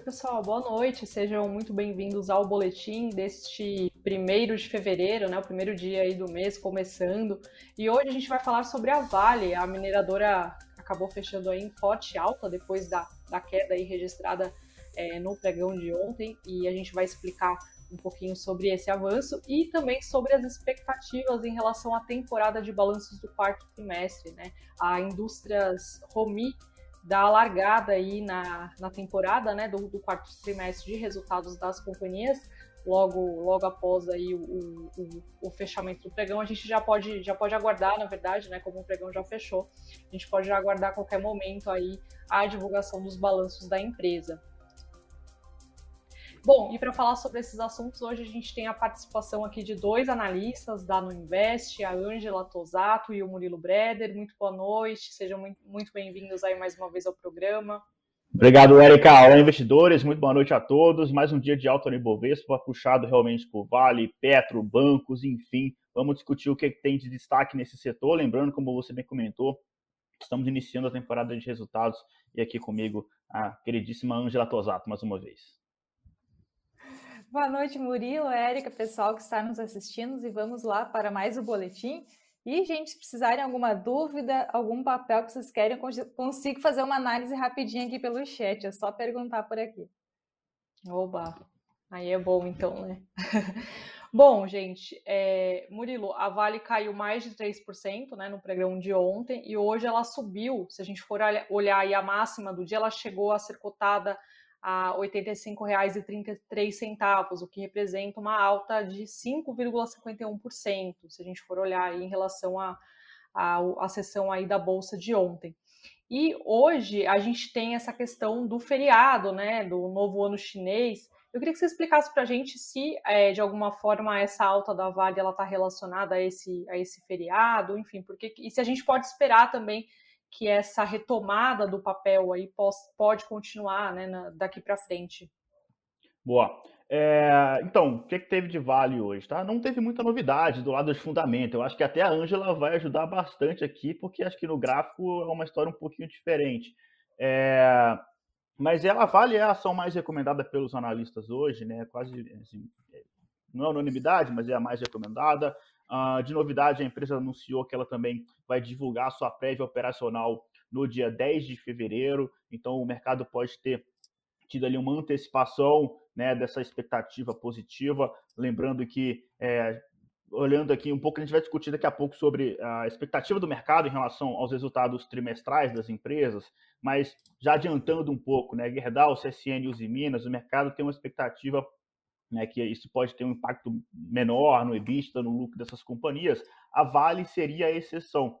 Oi, pessoal, boa noite. Sejam muito bem-vindos ao boletim deste primeiro de fevereiro, né? O primeiro dia aí do mês começando. E hoje a gente vai falar sobre a Vale. A mineradora acabou fechando aí em forte alta depois da, da queda aí registrada é, no pregão de ontem. E a gente vai explicar um pouquinho sobre esse avanço e também sobre as expectativas em relação à temporada de balanços do quarto trimestre, né? A Indústrias Romi da largada aí na, na temporada, né, do, do, quarto trimestre de resultados das companhias, logo logo após aí o, o, o, fechamento do pregão, a gente já pode já pode aguardar, na verdade, né, como o pregão já fechou, a gente pode aguardar a qualquer momento aí a divulgação dos balanços da empresa. Bom, e para falar sobre esses assuntos, hoje a gente tem a participação aqui de dois analistas da Nuinvest, a Ângela Tosato e o Murilo Breder. Muito boa noite, sejam muito, muito bem-vindos aí mais uma vez ao programa. Obrigado, Erika. Olá, investidores. Muito boa noite a todos. Mais um dia de alta no Ibovespa, puxado realmente por Vale, Petro, bancos, enfim. Vamos discutir o que tem de destaque nesse setor. Lembrando, como você bem comentou, estamos iniciando a temporada de resultados e aqui comigo a queridíssima Ângela Tosato, mais uma vez. Boa noite, Murilo, Érica, pessoal que está nos assistindo e vamos lá para mais o boletim. E, gente, se precisarem alguma dúvida, algum papel que vocês querem, consigo fazer uma análise rapidinha aqui pelo chat, é só perguntar por aqui. Oba, aí é bom então, né? bom, gente, é, Murilo, a Vale caiu mais de 3% né, no pregão de ontem e hoje ela subiu, se a gente for olhar a máxima do dia, ela chegou a ser cotada a R$ 85,33, o que representa uma alta de 5,51%, se a gente for olhar em relação à a, a, a, sessão aí da Bolsa de ontem. E hoje a gente tem essa questão do feriado, né, do novo ano chinês. Eu queria que você explicasse para a gente se, é, de alguma forma, essa alta da Vale está relacionada a esse, a esse feriado, enfim, porque, e se a gente pode esperar também que essa retomada do papel aí pode continuar né, daqui para frente. Boa. É, então, o que, que teve de vale hoje? Tá? Não teve muita novidade do lado de fundamento. Eu acho que até a Ângela vai ajudar bastante aqui, porque acho que no gráfico é uma história um pouquinho diferente. É, mas ela vale é a ação mais recomendada pelos analistas hoje, né? Quase assim, não é unanimidade, mas é a mais recomendada. Uh, de novidade, a empresa anunciou que ela também vai divulgar sua prévia operacional no dia 10 de fevereiro, então o mercado pode ter tido ali uma antecipação né, dessa expectativa positiva. Lembrando que, é, olhando aqui um pouco, a gente vai discutir daqui a pouco sobre a expectativa do mercado em relação aos resultados trimestrais das empresas, mas já adiantando um pouco, né, Gerdau, CSN e Uzi Minas, o mercado tem uma expectativa né, que isso pode ter um impacto menor no EBITDA, no lucro dessas companhias, a Vale seria a exceção.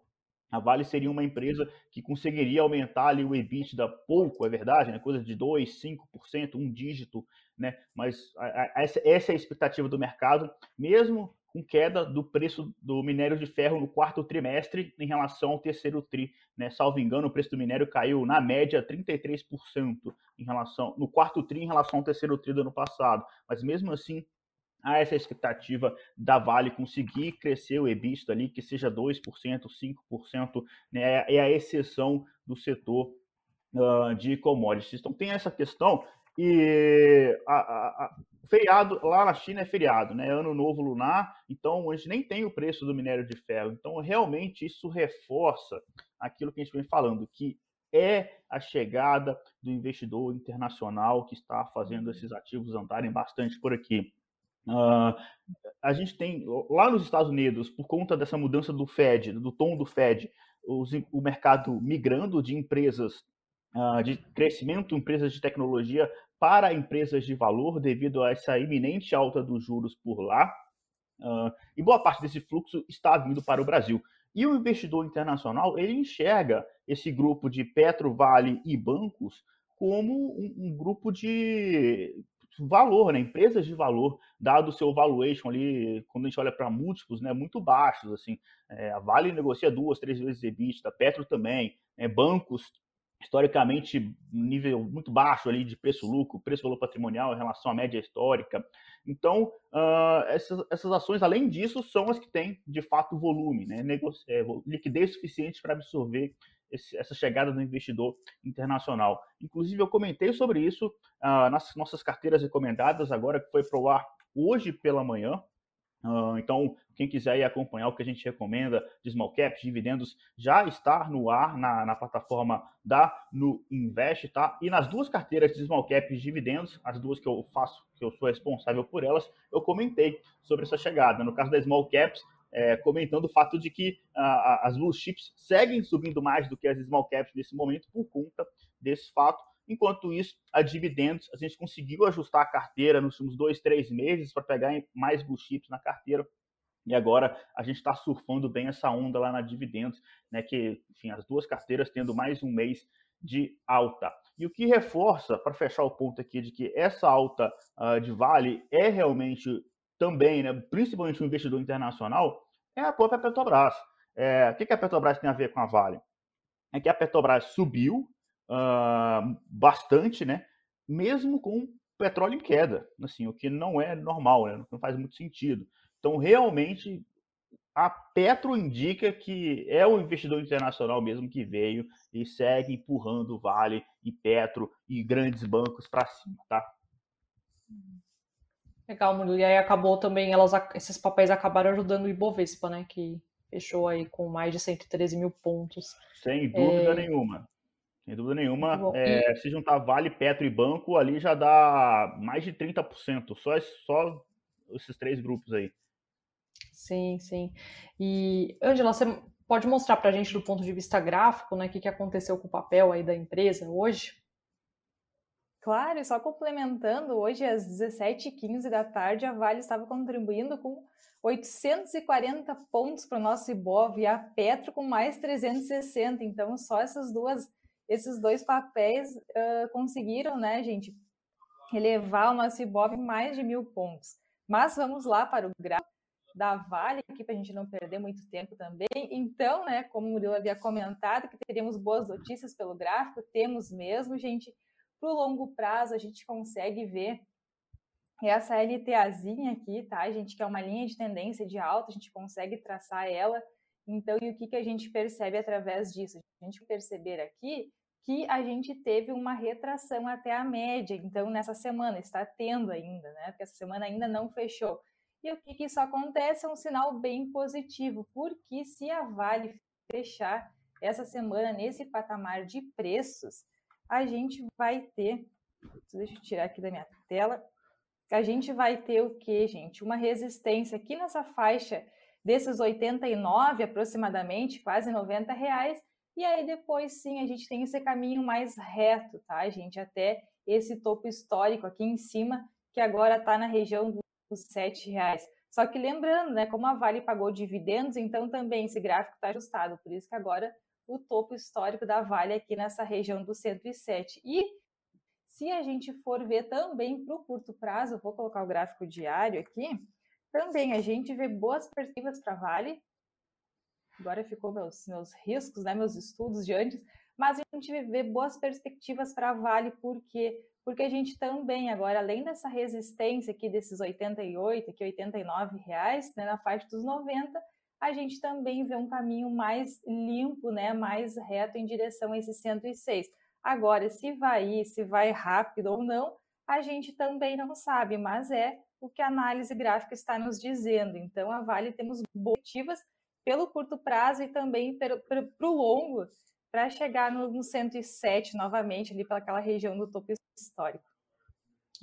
A Vale seria uma empresa que conseguiria aumentar ali o EBITDA pouco, é verdade, né? coisa de 2, 5%, um dígito, né? mas a, a, essa, essa é a expectativa do mercado, mesmo com queda do preço do minério de ferro no quarto trimestre em relação ao terceiro tri. Né? Salvo engano, o preço do minério caiu na média 33% em relação no quarto tri em relação ao terceiro tri do ano passado. Mas mesmo assim, há essa expectativa da Vale conseguir crescer o EBITDA ali, que seja 2%, 5%, né? é a exceção do setor uh, de commodities. Então tem essa questão e a, a, a, feriado lá na China é feriado, né? Ano novo lunar, então a gente nem tem o preço do minério de ferro. Então, realmente, isso reforça aquilo que a gente vem falando, que é a chegada do investidor internacional que está fazendo uhum. esses ativos andarem bastante por aqui. Uh, a gente tem lá nos Estados Unidos, por conta dessa mudança do Fed, do tom do Fed, os, o mercado migrando de empresas uh, de crescimento, empresas de tecnologia para empresas de valor devido a essa iminente alta dos juros por lá. Uh, e boa parte desse fluxo está vindo para o Brasil. E o investidor internacional ele enxerga esse grupo de Petro, Vale e bancos como um, um grupo de valor, né? empresas de valor, dado o seu valuation ali, quando a gente olha para múltiplos, né, muito baixos, assim, é, a Vale negocia duas, três vezes EBITDA, Petro também, né, bancos historicamente nível muito baixo ali de preço-lucro, preço-valor patrimonial em relação à média histórica. Então, uh, essas, essas ações, além disso, são as que têm, de fato, volume, né? Negocia, é, liquidez suficiente para absorver esse, essa chegada do investidor internacional. Inclusive, eu comentei sobre isso uh, nas nossas carteiras recomendadas, agora que foi para o ar hoje pela manhã. Uh, então, quem quiser acompanhar o que a gente recomenda de small caps, dividendos, já está no ar na, na plataforma da no Invest, tá? E nas duas carteiras de small caps de dividendos, as duas que eu faço, que eu sou responsável por elas, eu comentei sobre essa chegada. No caso da small caps, é, comentando o fato de que as blue chips seguem subindo mais do que as small caps nesse momento por conta desse fato. Enquanto isso, a dividendos, a gente conseguiu ajustar a carteira nos últimos dois, três meses para pegar mais blue chips na carteira. E agora a gente está surfando bem essa onda lá na dividendos, né? Que, enfim, as duas carteiras tendo mais um mês de alta. E o que reforça, para fechar o ponto aqui, de que essa alta uh, de vale é realmente também, né, principalmente o investidor internacional, é a própria Petrobras. É, o que, que a Petrobras tem a ver com a Vale? É que a Petrobras subiu uh, bastante, né, mesmo com petróleo em queda, assim, o que não é normal, né, não faz muito sentido. Então, realmente, a Petro indica que é o investidor internacional mesmo que veio e segue empurrando Vale e Petro e grandes bancos para cima, tá? Legal, Murilo. E aí acabou também, elas, esses papéis acabaram ajudando o Ibovespa, né? Que fechou aí com mais de 113 mil pontos. Sem dúvida é... nenhuma. Sem dúvida nenhuma. É, e... Se juntar Vale, Petro e Banco, ali já dá mais de 30%. Só, só esses três grupos aí. Sim, sim. E, Angela, você pode mostrar para a gente do ponto de vista gráfico, né, o que, que aconteceu com o papel aí da empresa hoje? Claro, e só complementando, hoje às 17h15 da tarde, a Vale estava contribuindo com 840 pontos para o nosso Ibov e a Petro com mais 360. Então, só essas duas, esses dois papéis uh, conseguiram, né, gente, elevar o nosso Ibov mais de mil pontos. Mas vamos lá para o gráfico da Vale, aqui para a gente não perder muito tempo também. Então, né, como o Murilo havia comentado, que teríamos boas notícias pelo gráfico, temos mesmo, gente. Para o longo prazo, a gente consegue ver essa LTAzinha aqui, tá, gente, que é uma linha de tendência de alta, a gente consegue traçar ela. Então, e o que, que a gente percebe através disso? A gente perceber aqui que a gente teve uma retração até a média, então nessa semana está tendo ainda, né? Porque essa semana ainda não fechou. E o que, que isso acontece é um sinal bem positivo, porque se a Vale fechar essa semana nesse patamar de preços, a gente vai ter, deixa eu tirar aqui da minha tela, a gente vai ter o que, gente? Uma resistência aqui nessa faixa desses 89 aproximadamente, quase 90 reais, e aí depois sim a gente tem esse caminho mais reto, tá, gente? Até esse topo histórico aqui em cima, que agora está na região dos sete reais. Só que lembrando, né, como a Vale pagou dividendos, então também esse gráfico está ajustado, por isso que agora o topo histórico da Vale aqui nessa região do 107. E se a gente for ver também para o curto prazo, vou colocar o gráfico diário aqui, também a gente vê boas perspectivas para Vale. Agora ficou meus, meus riscos, né, meus estudos de antes, mas a gente vê boas perspectivas para Vale, porque porque a gente também agora, além dessa resistência aqui desses 88, aqui 89 reais, né, na faixa dos 90, a gente também vê um caminho mais limpo, né, mais reto em direção a esses 106. Agora, se vai ir, se vai rápido ou não, a gente também não sabe, mas é o que a análise gráfica está nos dizendo. Então, a Vale temos motivas pelo curto prazo e também para o longo, para chegar no, no 107 novamente, ali pelaquela região do topo histórico.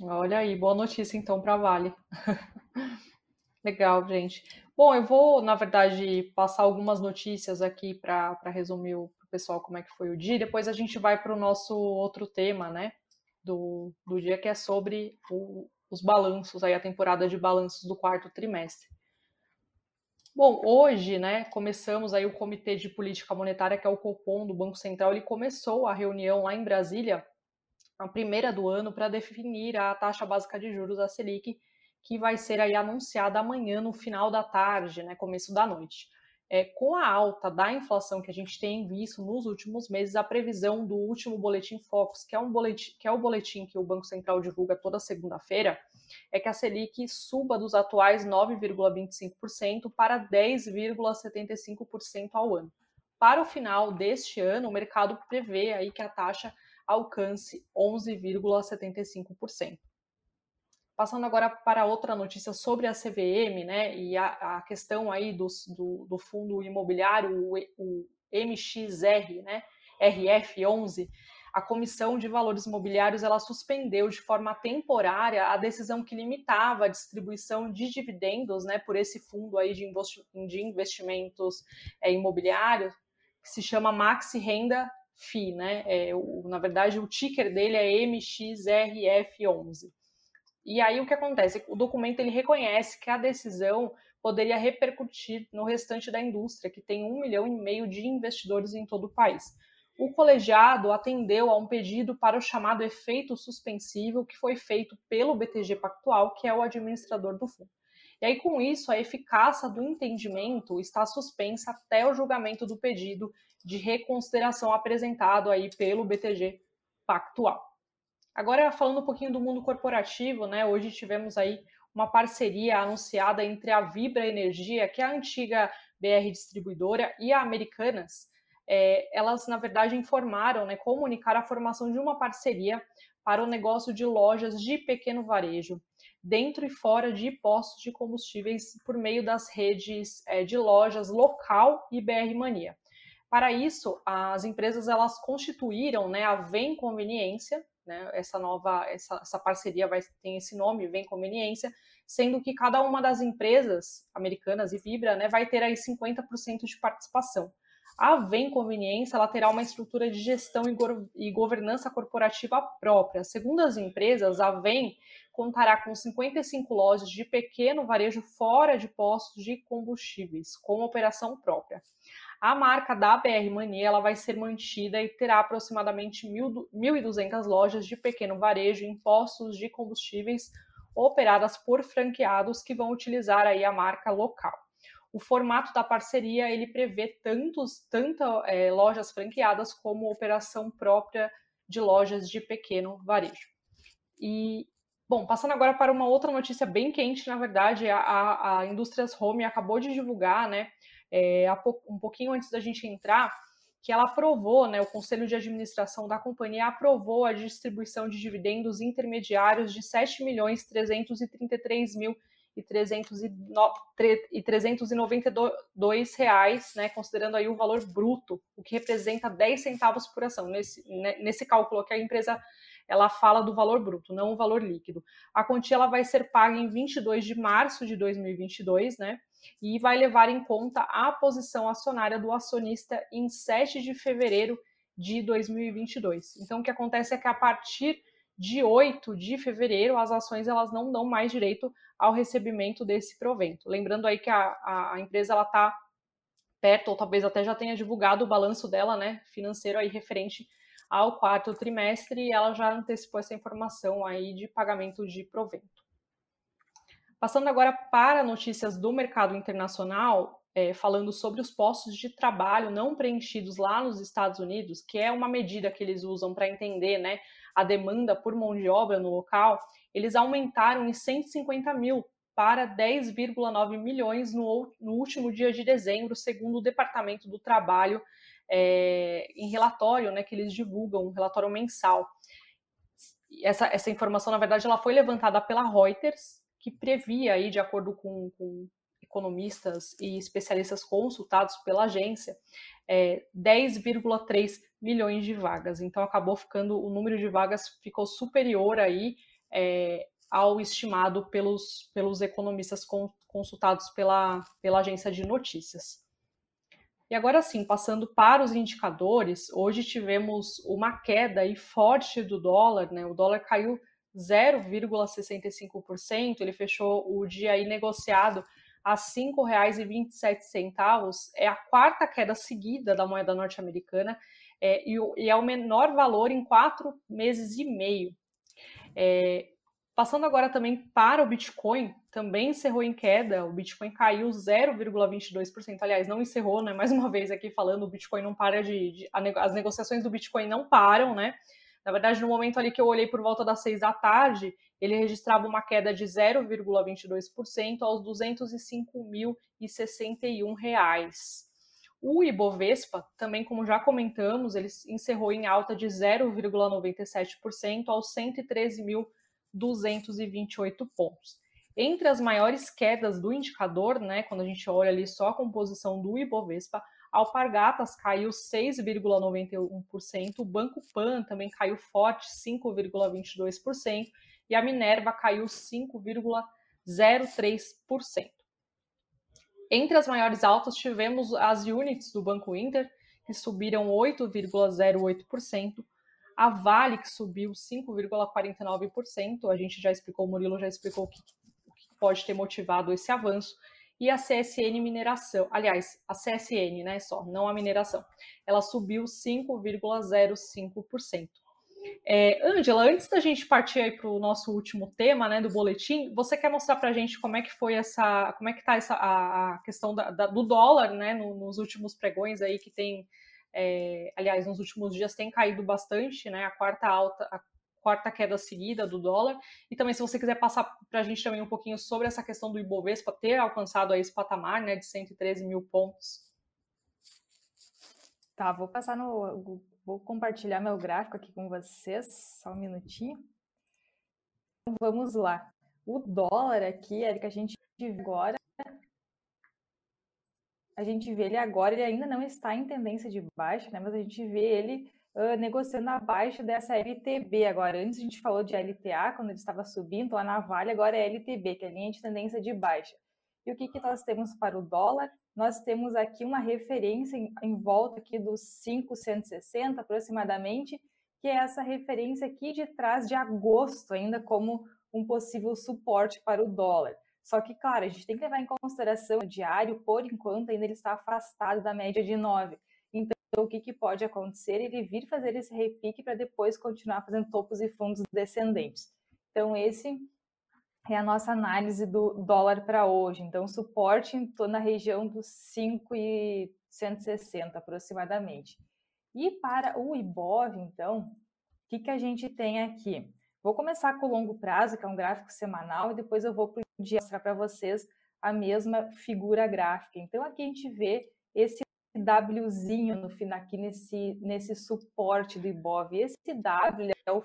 Olha aí, boa notícia então para Vale. Legal, gente. Bom, eu vou, na verdade, passar algumas notícias aqui para resumir o pessoal como é que foi o dia. Depois a gente vai para o nosso outro tema, né? Do, do dia, que é sobre o, os balanços, aí a temporada de balanços do quarto trimestre. Bom, hoje, né, começamos aí o Comitê de Política Monetária, que é o Copom do Banco Central, ele começou a reunião lá em Brasília, a primeira do ano, para definir a taxa básica de juros, a Selic, que vai ser aí anunciada amanhã no final da tarde, né, começo da noite. É, com a alta da inflação que a gente tem visto nos últimos meses, a previsão do último boletim Focus, que é um boletim, que é o boletim que o Banco Central divulga toda segunda-feira, é que a Selic suba dos atuais 9,25% para 10,75% ao ano. para o final deste ano, o mercado prevê aí que a taxa alcance 11,75%. Passando agora para outra notícia sobre a CVM, né, e a, a questão aí do, do, do, fundo imobiliário, o, o MXR, né, RF11, a Comissão de Valores Imobiliários ela suspendeu de forma temporária a decisão que limitava a distribuição de dividendos, né, por esse fundo aí de, de investimentos é, imobiliários, que se chama Maxi Renda FI, né? É, o, na verdade, o ticker dele é MXRF11. E aí o que acontece? O documento ele reconhece que a decisão poderia repercutir no restante da indústria, que tem um milhão e meio de investidores em todo o país. O colegiado atendeu a um pedido para o chamado efeito suspensivo que foi feito pelo BTG Pactual, que é o administrador do fundo. E aí, com isso, a eficácia do entendimento está suspensa até o julgamento do pedido de reconsideração apresentado aí pelo BTG Pactual. Agora, falando um pouquinho do mundo corporativo, né? Hoje tivemos aí uma parceria anunciada entre a Vibra Energia, que é a antiga BR Distribuidora, e a Americanas. É, elas, na verdade, informaram, né, comunicaram a formação de uma parceria para o negócio de lojas de pequeno varejo, dentro e fora de postos de combustíveis, por meio das redes é, de lojas local e BR Mania. Para isso, as empresas elas constituíram né, a Vem Conveniência, né? Essa nova, essa, essa parceria vai ter esse nome, Vem Conveniência, sendo que cada uma das empresas americanas e Vibra, né, vai ter aí 50% de participação. A Vem Conveniência ela terá uma estrutura de gestão e, go e governança corporativa própria. Segundo as empresas, a Vem contará com 55 lojas de pequeno varejo fora de postos de combustíveis, com operação própria. A marca da BR Mania ela vai ser mantida e terá aproximadamente 1.200 lojas de pequeno varejo em postos de combustíveis operadas por franqueados que vão utilizar aí a marca local. O formato da parceria ele prevê tantos, tanto é, lojas franqueadas como operação própria de lojas de pequeno varejo. E Bom, passando agora para uma outra notícia bem quente, na verdade, a, a Indústrias Home acabou de divulgar, né, é, um pouquinho antes da gente entrar, que ela aprovou, né, o Conselho de Administração da companhia aprovou a distribuição de dividendos intermediários de 7 milhões 333 mil e 392 reais, né, considerando aí o valor bruto, o que representa 10 centavos por ação. Nesse, né, nesse cálculo que a empresa ela fala do valor bruto, não o valor líquido. A quantia ela vai ser paga em 22 de março de 2022, né? e vai levar em conta a posição acionária do acionista em 7 de fevereiro de 2022. Então, o que acontece é que a partir de 8 de fevereiro, as ações elas não dão mais direito ao recebimento desse provento. Lembrando aí que a, a, empresa ela está perto, ou talvez até já tenha divulgado o balanço dela, né, financeiro aí referente ao quarto trimestre, e ela já antecipou essa informação aí de pagamento de provento. Passando agora para notícias do mercado internacional, é, falando sobre os postos de trabalho não preenchidos lá nos Estados Unidos, que é uma medida que eles usam para entender né, a demanda por mão de obra no local, eles aumentaram em 150 mil para 10,9 milhões no, no, último dia de dezembro, segundo o Departamento do Trabalho, é, em relatório né, que eles divulgam, um relatório mensal. Essa, essa informação, na verdade, ela foi levantada pela Reuters, que previa aí, de acordo com, com economistas e especialistas consultados pela agência, é, 10,3 milhões de vagas. Então acabou ficando o número de vagas ficou superior aí é, ao estimado pelos, pelos economistas consultados pela, pela agência de notícias. E agora sim, passando para os indicadores, hoje tivemos uma queda aí forte do dólar, né? O dólar caiu 0,65%, ele fechou o dia aí negociado a R$ 5,27, é a quarta queda seguida da moeda norte-americana é, e, e, é o menor valor em quatro meses e meio. É, passando agora também para o Bitcoin, também encerrou em queda, o Bitcoin caiu 0,22%, aliás, não encerrou, né? Mais uma vez aqui falando, o Bitcoin não para de, de as negociações do Bitcoin não param, né? Na verdade, no momento ali que eu olhei por volta das seis da tarde, ele registrava uma queda de 0,22% aos R$ 205.061. O Ibovespa, também como já comentamos, ele encerrou em alta de 0,97% aos 113.228 pontos. Entre as maiores quedas do indicador, né, quando a gente olha ali só a composição do Ibovespa, Alpargatas caiu 6,91%, o Banco Pan também caiu forte, 5,22%, e a Minerva caiu 5,03%. Entre as maiores altas tivemos as units do Banco Inter, que subiram 8,08%, a Vale, que subiu 5,49%, a gente já explicou, o Murilo já explicou o que, pode ter motivado esse avanço, e a CSN Mineração, aliás, a CSN, né, só, não a mineração, ela subiu 5,05%. É, Angela, antes da gente partir para o nosso último tema, né, do boletim, você quer mostrar para a gente como é que foi essa, como é que está essa a, a questão da, da, do dólar, né, no, nos últimos pregões aí que tem, é, aliás, nos últimos dias tem caído bastante, né, a quarta alta, a quarta queda seguida do dólar. E também, se você quiser passar para a gente também um pouquinho sobre essa questão do Ibovespa ter alcançado aí esse patamar né, de 113 mil pontos. Tá, vou passar no. Vou compartilhar meu gráfico aqui com vocês, só um minutinho. Então, vamos lá. O dólar aqui, Erika, a gente vê agora. A gente vê ele agora, ele ainda não está em tendência de baixa, né? Mas a gente vê ele uh, negociando abaixo dessa LTB agora. Antes a gente falou de LTA, quando ele estava subindo, a navalha agora é LTB, que é a linha de tendência de baixa. E o que, que nós temos para o dólar? Nós temos aqui uma referência em, em volta aqui dos 560 aproximadamente, que é essa referência aqui de trás de agosto, ainda como um possível suporte para o dólar. Só que, claro, a gente tem que levar em consideração o diário, por enquanto, ainda ele está afastado da média de 9. Então, o que, que pode acontecer? Ele vir fazer esse repique para depois continuar fazendo topos e fundos descendentes. Então, esse é a nossa análise do dólar para hoje. Então, suporte na região dos 5,160 aproximadamente. E para o IBOV, então, o que, que a gente tem aqui? Vou começar com o longo prazo, que é um gráfico semanal, e depois eu vou para o dia mostrar para vocês a mesma figura gráfica. Então, aqui a gente vê esse Wzinho no final aqui nesse, nesse suporte do Ibov. Esse W é o.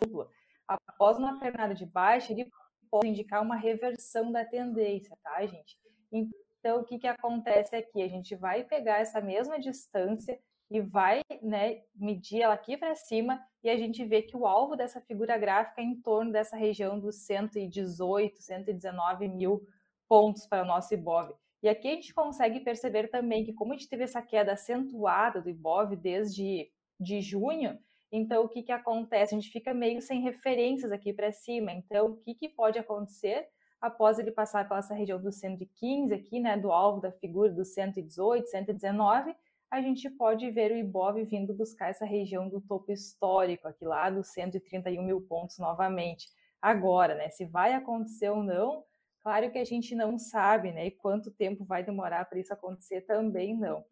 Após uma pernada de baixa, ele pode indicar uma reversão da tendência, tá, gente? Então, o que, que acontece aqui? A gente vai pegar essa mesma distância e vai né, medir ela aqui para cima e a gente vê que o alvo dessa figura gráfica é em torno dessa região dos 118, 119 mil pontos para o nosso Ibov. E aqui a gente consegue perceber também que, como a gente teve essa queda acentuada do Ibov desde de junho, então o que, que acontece? A gente fica meio sem referências aqui para cima. Então, o que, que pode acontecer após ele passar pela essa região do 115 aqui, né, do alvo da figura do 118, 119, a gente pode ver o Ibov vindo buscar essa região do topo histórico, aqui lá dos 131 mil pontos novamente. Agora, né, se vai acontecer ou não, Claro que a gente não sabe, né? E quanto tempo vai demorar para isso acontecer também não.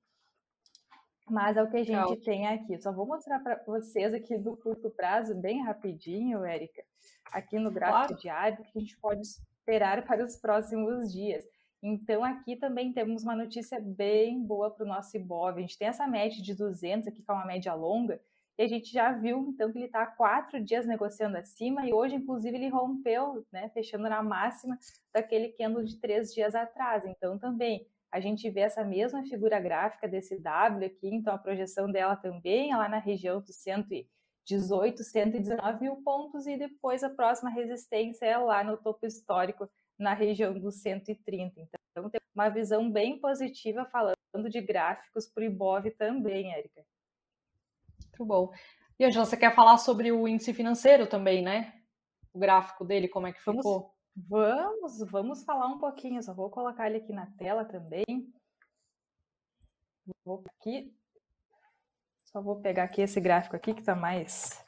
Mas é o que a gente tem aqui. Só vou mostrar para vocês aqui do curto prazo, bem rapidinho, Érica, aqui no gráfico claro. diário, que a gente pode esperar para os próximos dias. Então, aqui também temos uma notícia bem boa para o nosso Ibov. A gente tem essa média de 200 aqui, que é uma média longa, e a gente já viu, então, que ele está há quatro dias negociando acima e hoje, inclusive, ele rompeu, né, fechando na máxima daquele candle de três dias atrás. Então, também, a gente vê essa mesma figura gráfica desse W aqui, então a projeção dela também é lá na região dos 118, 119 mil pontos e depois a próxima resistência é lá no topo histórico, na região dos 130. Então, tem uma visão bem positiva falando de gráficos para o Ibov também, Érica. Muito bom. E Angela, você quer falar sobre o índice financeiro também, né? O gráfico dele, como é que ficou? Vamos, vamos, vamos falar um pouquinho. Só vou colocar ele aqui na tela também. Vou aqui. Só vou pegar aqui esse gráfico aqui que está mais.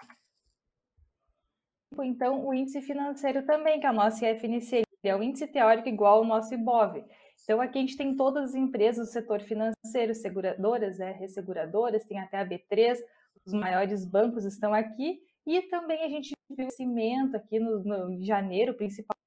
Então, o índice financeiro também, que é o nosso IFNC, é o índice teórico igual ao nosso IBOV. Então, aqui a gente tem todas as empresas do setor financeiro, seguradoras, é, resseguradoras, tem até a B3, os maiores bancos estão aqui, e também a gente viu o cimento aqui no, no em janeiro, principalmente,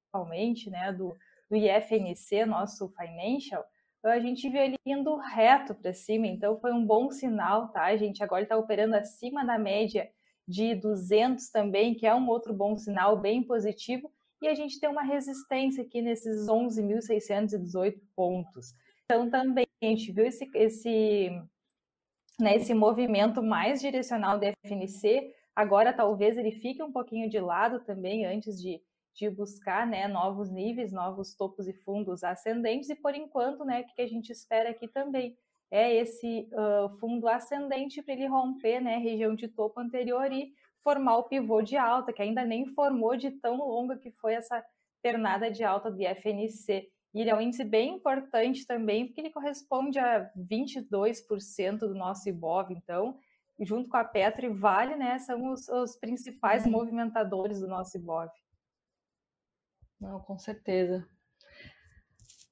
né, do, do IFNC, nosso financial, a gente viu ele indo reto para cima, então foi um bom sinal, tá? A gente agora está operando acima da média de 200 também, que é um outro bom sinal, bem positivo, e a gente tem uma resistência aqui nesses 11.618 pontos. Então também a gente viu esse, esse, né, esse movimento mais direcional do FNC, agora talvez ele fique um pouquinho de lado também antes de de buscar né, novos níveis, novos topos e fundos ascendentes, e por enquanto, né, o que a gente espera aqui também é esse uh, fundo ascendente para ele romper né, a região de topo anterior e formar o pivô de alta, que ainda nem formou de tão longa que foi essa pernada de alta do FNC. E ele é um índice bem importante também, porque ele corresponde a 22% do nosso IBOV, então, junto com a Petro e Vale, né, são os, os principais movimentadores do nosso IBOV. Não, com certeza.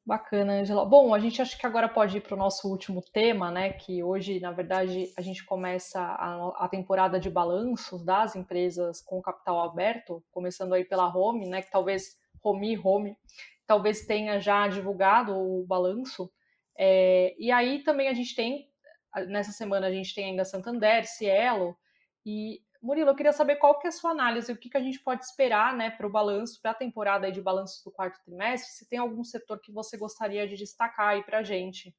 Bacana, Angela. Bom, a gente acha que agora pode ir para o nosso último tema, né? Que hoje, na verdade, a gente começa a, a, temporada de balanços das empresas com capital aberto, começando aí pela Home, né? Que talvez Home Home talvez tenha já divulgado o balanço. É, e aí também a gente tem, nessa semana a gente tem ainda Santander, Cielo, e Murilo, eu queria saber qual que é a sua análise, o que, que a gente pode esperar né, para o balanço, para a temporada de balanços do quarto trimestre, se tem algum setor que você gostaria de destacar aí para a gente.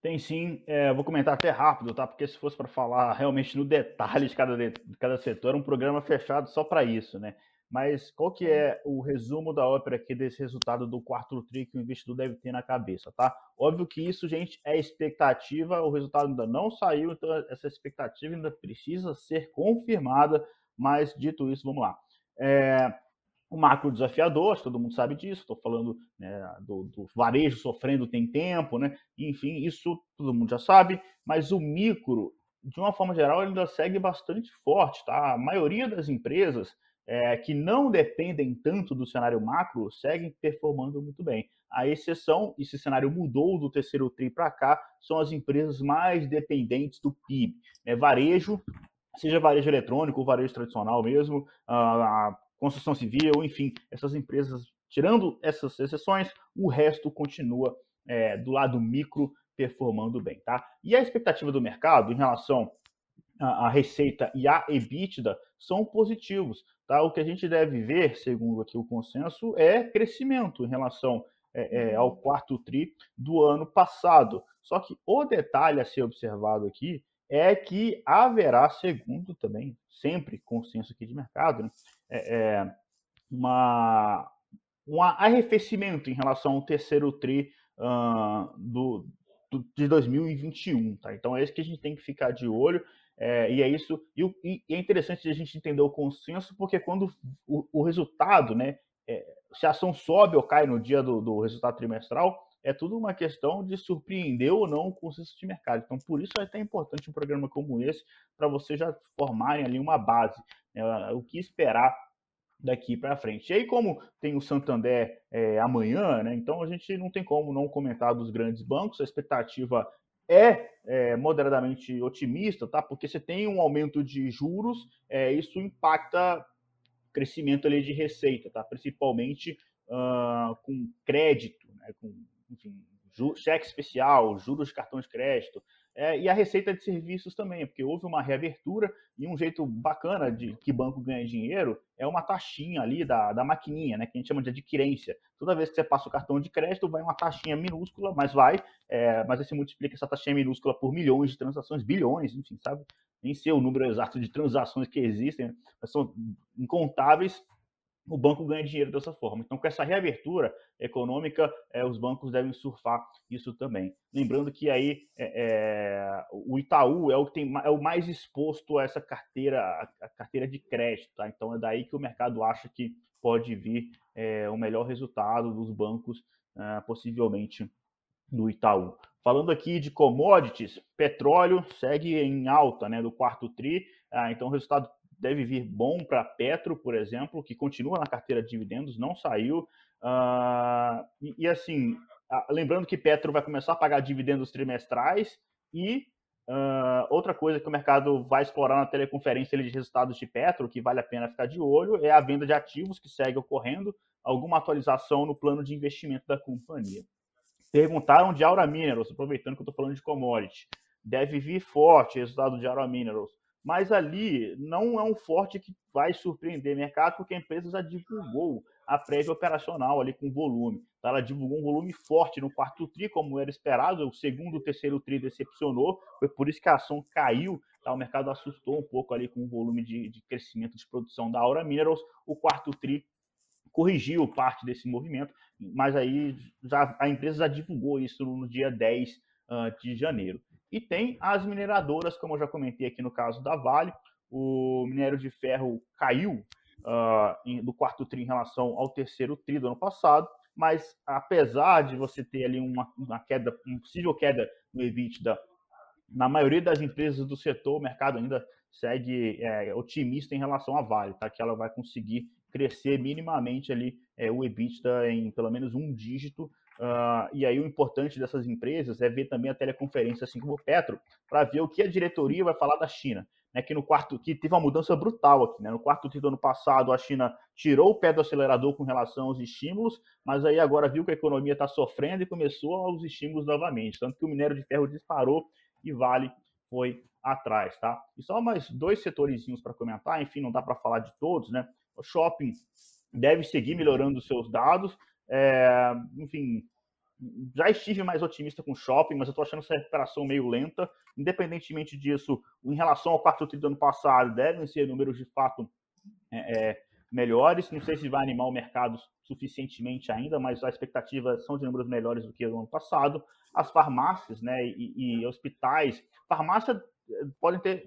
Tem sim, é, vou comentar até rápido, tá? Porque se fosse para falar realmente no detalhe de cada, de cada setor, é um programa fechado só para isso, né? Mas qual que é o resumo da ópera aqui desse resultado do quarto TRI que o investidor deve ter na cabeça, tá? Óbvio que isso, gente, é expectativa, o resultado ainda não saiu, então essa expectativa ainda precisa ser confirmada, mas dito isso, vamos lá. É, o macro desafiador, todo mundo sabe disso, estou falando né, do, do, varejo sofrendo tem tempo, né? Enfim, isso todo mundo já sabe, mas o micro, de uma forma geral, ainda segue bastante forte, tá? A maioria das empresas é, que não dependem tanto do cenário macro seguem performando muito bem. A exceção, esse cenário mudou do terceiro TRI para cá, são as empresas mais dependentes do PIB. É, varejo, seja varejo eletrônico varejo tradicional mesmo, a construção civil, enfim, essas empresas, tirando essas exceções, o resto continua é, do lado micro performando bem. Tá? E a expectativa do mercado em relação à receita e à EBITDA são positivos. Tá? O que a gente deve ver, segundo aqui o consenso, é crescimento em relação é, é, ao quarto TRI do ano passado. Só que o detalhe a ser observado aqui é que haverá, segundo também, sempre consenso aqui de mercado, né? é, é uma, um arrefecimento em relação ao terceiro TRI uh, do, do, de 2021. Tá? Então é isso que a gente tem que ficar de olho. É, e é isso. E, e, é interessante a gente entender o consenso, porque quando o, o resultado, né, é, se a ação sobe ou cai no dia do, do, resultado trimestral, é tudo uma questão de surpreender ou não o consenso de mercado. Então, por isso é até importante um programa como esse, para vocês já formarem ali uma base, né, o que esperar daqui para frente. E aí, como tem o Santander é, amanhã, né, então a gente não tem como não comentar dos grandes bancos, a expectativa é, é, moderadamente otimista, tá? Porque você tem um aumento de juros, é, isso impacta crescimento ali de receita, tá? Principalmente uh, com crédito, né? com, enfim, cheque especial, juros de cartão de crédito. É, e a receita de serviços também, porque houve uma reabertura e um jeito bacana de que banco ganha dinheiro é uma taxinha ali da, da maquininha, né, que a gente chama de adquirência. Toda vez que você passa o cartão de crédito, vai uma taxinha minúscula, mas vai, é, mas aí você multiplica essa taxinha minúscula por milhões de transações, bilhões, enfim, sabe? Nem sei o número exato de transações que existem, mas são incontáveis o banco ganha dinheiro dessa forma. Então, com essa reabertura econômica, é, os bancos devem surfar isso também. Lembrando que aí é, é, o Itaú é o, que tem, é o mais exposto a essa carteira, a carteira de crédito. Tá? Então, é daí que o mercado acha que pode vir o melhor resultado dos bancos, é, possivelmente do Itaú. Falando aqui de commodities, petróleo segue em alta né, do quarto TRI, ah, então o resultado deve vir bom para Petro, por exemplo, que continua na carteira de dividendos, não saiu. Uh, e, e, assim, lembrando que Petro vai começar a pagar dividendos trimestrais e uh, outra coisa que o mercado vai explorar na teleconferência de resultados de Petro, que vale a pena ficar de olho, é a venda de ativos que segue ocorrendo, alguma atualização no plano de investimento da companhia. Perguntaram de Aura Minerals, aproveitando que eu estou falando de commodity. Deve vir forte resultado de Aura Minerals. Mas ali não é um forte que vai surpreender o mercado, porque a empresa já divulgou a prévia operacional ali com volume. Tá? Ela divulgou um volume forte no quarto TRI, como era esperado. O segundo e terceiro TRI decepcionou. Foi por isso que a ação caiu. Tá? O mercado assustou um pouco ali com o volume de, de crescimento de produção da Aura Minerals. O quarto TRI corrigiu parte desse movimento, mas aí já, a empresa já divulgou isso no dia 10 uh, de janeiro. E tem as mineradoras, como eu já comentei aqui no caso da Vale, o minério de ferro caiu uh, em, do quarto TRI em relação ao terceiro TRI do ano passado, mas apesar de você ter ali uma, uma queda, uma possível queda no EBITDA, na maioria das empresas do setor, o mercado ainda segue é, otimista em relação à Vale, tá? que ela vai conseguir crescer minimamente ali é, o EBITDA em pelo menos um dígito. Uh, e aí o importante dessas empresas é ver também a teleconferência, assim como o Petro, para ver o que a diretoria vai falar da China. Né, que no quarto que teve uma mudança brutal aqui, né? No quarto tri do ano passado, a China tirou o pé do acelerador com relação aos estímulos, mas aí agora viu que a economia está sofrendo e começou aos estímulos novamente. Tanto que o minério de ferro disparou e Vale foi atrás, tá? E só mais dois setorizinhos para comentar, enfim, não dá para falar de todos, né? O shopping deve seguir melhorando os seus dados. É, enfim, já estive mais otimista com o shopping, mas eu estou achando essa recuperação meio lenta. Independentemente disso, em relação ao quarto tri do ano passado, devem ser números de fato é, é, melhores. Não sei se vai animar o mercado suficientemente ainda, mas a expectativa são de números melhores do que o ano passado. As farmácias né, e, e hospitais, farmácia eh, podem ter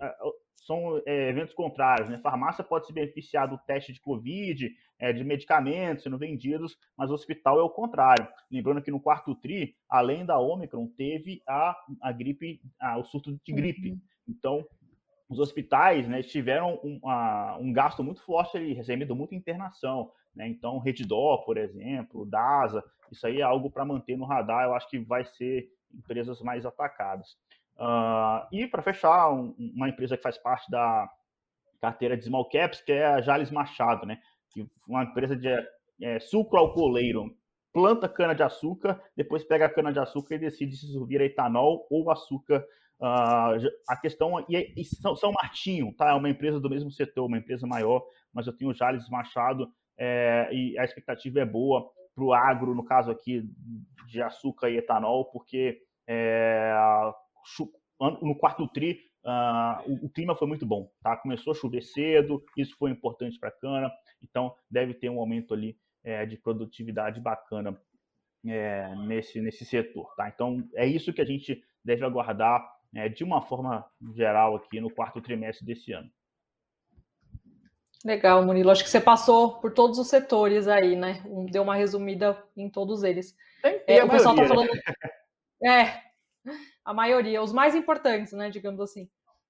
são é, eventos contrários. Né? Farmácia pode se beneficiar do teste de Covid, é, de medicamentos sendo vendidos, mas o hospital é o contrário. Lembrando que no quarto TRI, além da Omicron, teve a, a gripe, a, o surto de gripe. Uhum. Então, os hospitais né, tiveram um, a, um gasto muito forte ali, recebendo muita internação. Né? Então, Reddor, por exemplo, DASA, isso aí é algo para manter no radar. Eu acho que vai ser empresas mais atacadas. Uh, e para fechar, um, uma empresa que faz parte da carteira de small caps, que é a Jales Machado, né? Uma empresa de é, alcooleiro, planta cana de açúcar, depois pega a cana de açúcar e decide se isso vira etanol ou açúcar. Uh, a questão e, e São, São Martinho, tá? É uma empresa do mesmo setor, uma empresa maior, mas eu tenho o Jales Machado é, e a expectativa é boa para o agro, no caso aqui de açúcar e etanol, porque é, no quarto tri, uh, o, o, clima foi muito bom, tá? Começou a chover cedo, isso foi importante para a cana, então deve ter um aumento ali é, de produtividade bacana é, nesse, nesse setor, tá? Então é isso que a gente deve aguardar é, de uma forma geral aqui no quarto trimestre desse ano. Legal, Murilo. Acho que você passou por todos os setores aí, né? Deu uma resumida em todos eles. Tem, tem é, o pessoal está falando. É, a maioria, os mais importantes, né, digamos assim.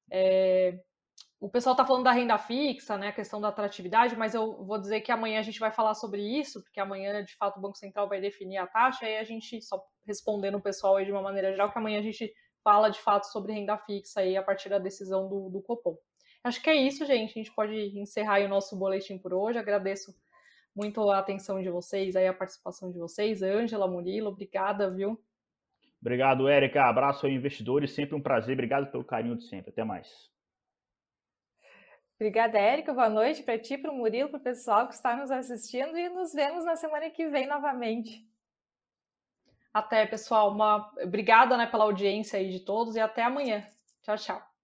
É, o pessoal está falando da renda fixa, né, a questão da atratividade, mas eu vou dizer que amanhã a gente vai falar sobre isso, porque amanhã, de fato, o Banco Central vai definir a taxa, e a gente, só respondendo o pessoal aí de uma maneira geral, que amanhã a gente fala, de fato, sobre renda fixa aí a partir da decisão do, do Copom. Acho que é isso, gente. A gente pode encerrar o nosso boletim por hoje. Agradeço muito a atenção de vocês, aí a participação de vocês. Ângela, Murilo, obrigada, viu? Obrigado, Érica. Abraço aí, investidores. Sempre um prazer. Obrigado pelo carinho de sempre. Até mais. Obrigada, Érica. Boa noite para ti, para o Murilo, para o pessoal que está nos assistindo e nos vemos na semana que vem novamente. Até, pessoal. Uma... Obrigada né, pela audiência aí de todos e até amanhã. Tchau, tchau.